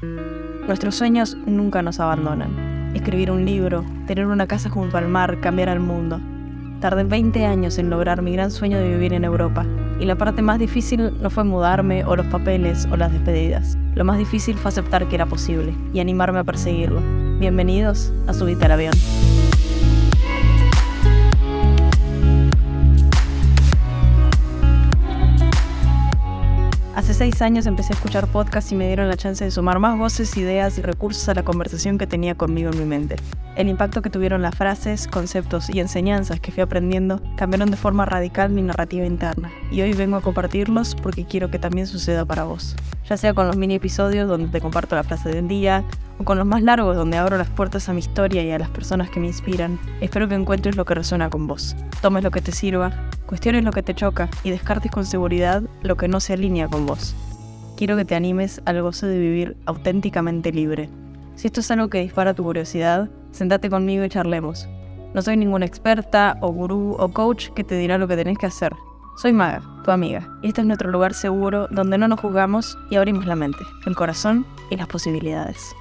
Nuestros sueños nunca nos abandonan. Escribir un libro, tener una casa junto al mar, cambiar al mundo. Tardé 20 años en lograr mi gran sueño de vivir en Europa, y la parte más difícil no fue mudarme o los papeles o las despedidas. Lo más difícil fue aceptar que era posible y animarme a perseguirlo. Bienvenidos a Subite al Avión. Hace seis años empecé a escuchar podcasts y me dieron la chance de sumar más voces, ideas y recursos a la conversación que tenía conmigo en mi mente. El impacto que tuvieron las frases, conceptos y enseñanzas que fui aprendiendo cambiaron de forma radical mi narrativa interna, y hoy vengo a compartirlos porque quiero que también suceda para vos. Ya sea con los mini episodios donde te comparto la frase del día, con los más largos donde abro las puertas a mi historia y a las personas que me inspiran, espero que encuentres lo que resuena con vos. Tomes lo que te sirva, cuestiones lo que te choca y descartes con seguridad lo que no se alinea con vos. Quiero que te animes al goce de vivir auténticamente libre. Si esto es algo que dispara tu curiosidad, sentate conmigo y charlemos. No soy ninguna experta o gurú o coach que te dirá lo que tenés que hacer. Soy Maga, tu amiga, y este es nuestro lugar seguro donde no nos juzgamos y abrimos la mente, el corazón y las posibilidades.